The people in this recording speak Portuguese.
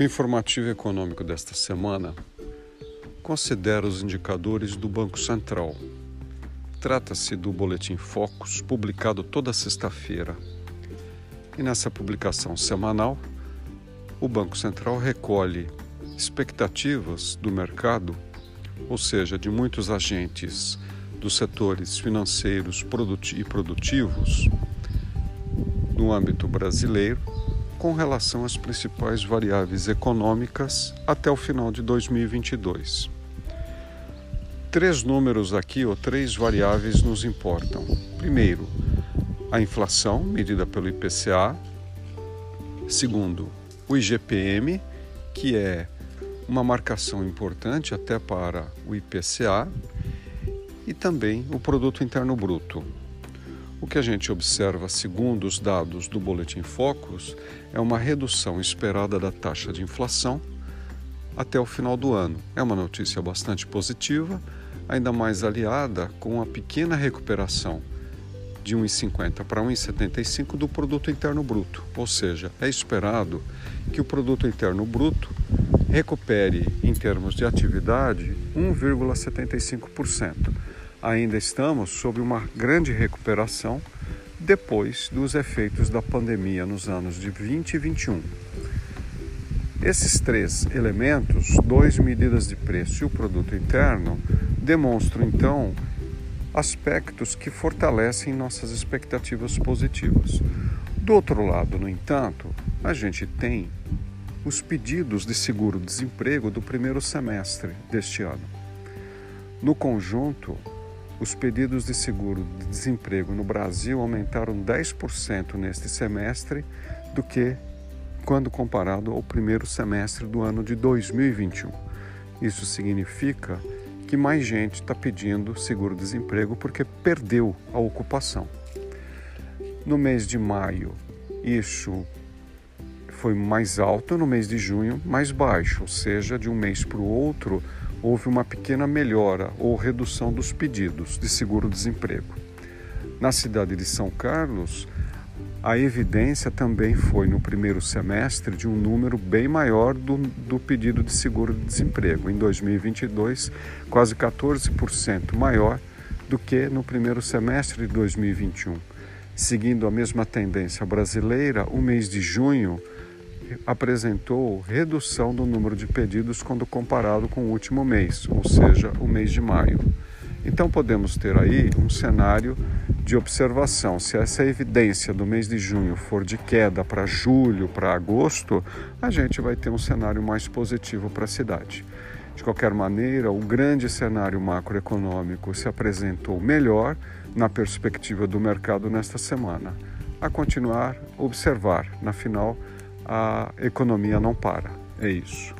O informativo econômico desta semana considera os indicadores do Banco Central. Trata-se do Boletim Focus, publicado toda sexta-feira. E nessa publicação semanal, o Banco Central recolhe expectativas do mercado, ou seja, de muitos agentes dos setores financeiros e produtivos no âmbito brasileiro com relação às principais variáveis econômicas até o final de 2022. Três números aqui, ou três variáveis, nos importam. Primeiro, a inflação, medida pelo IPCA. Segundo, o IGPM, que é uma marcação importante até para o IPCA. E também o Produto Interno Bruto, o que a gente observa, segundo os dados do Boletim Focus, é uma redução esperada da taxa de inflação até o final do ano. É uma notícia bastante positiva, ainda mais aliada com a pequena recuperação de 1,50 para 1,75 do produto interno bruto, ou seja, é esperado que o produto interno bruto recupere em termos de atividade 1,75% ainda estamos sob uma grande recuperação depois dos efeitos da pandemia nos anos de 20 e 21. Esses três elementos, dois medidas de preço e o produto interno, demonstram então aspectos que fortalecem nossas expectativas positivas. Do outro lado, no entanto, a gente tem os pedidos de seguro-desemprego do primeiro semestre deste ano. No conjunto, os pedidos de seguro de desemprego no Brasil aumentaram 10% neste semestre do que quando comparado ao primeiro semestre do ano de 2021. Isso significa que mais gente está pedindo seguro-desemprego porque perdeu a ocupação. No mês de maio, isso foi mais alto, no mês de junho, mais baixo, ou seja, de um mês para o outro, houve uma pequena melhora ou redução dos pedidos de seguro-desemprego. Na cidade de São Carlos, a evidência também foi no primeiro semestre de um número bem maior do, do pedido de seguro-desemprego. Em 2022, quase 14% maior do que no primeiro semestre de 2021. Seguindo a mesma tendência brasileira, o mês de junho apresentou redução do número de pedidos quando comparado com o último mês, ou seja, o mês de maio. Então podemos ter aí um cenário de observação. Se essa evidência do mês de junho for de queda para julho, para agosto, a gente vai ter um cenário mais positivo para a cidade. De qualquer maneira, o grande cenário macroeconômico se apresentou melhor na perspectiva do mercado nesta semana. A continuar, observar, na final, a economia não para. É isso.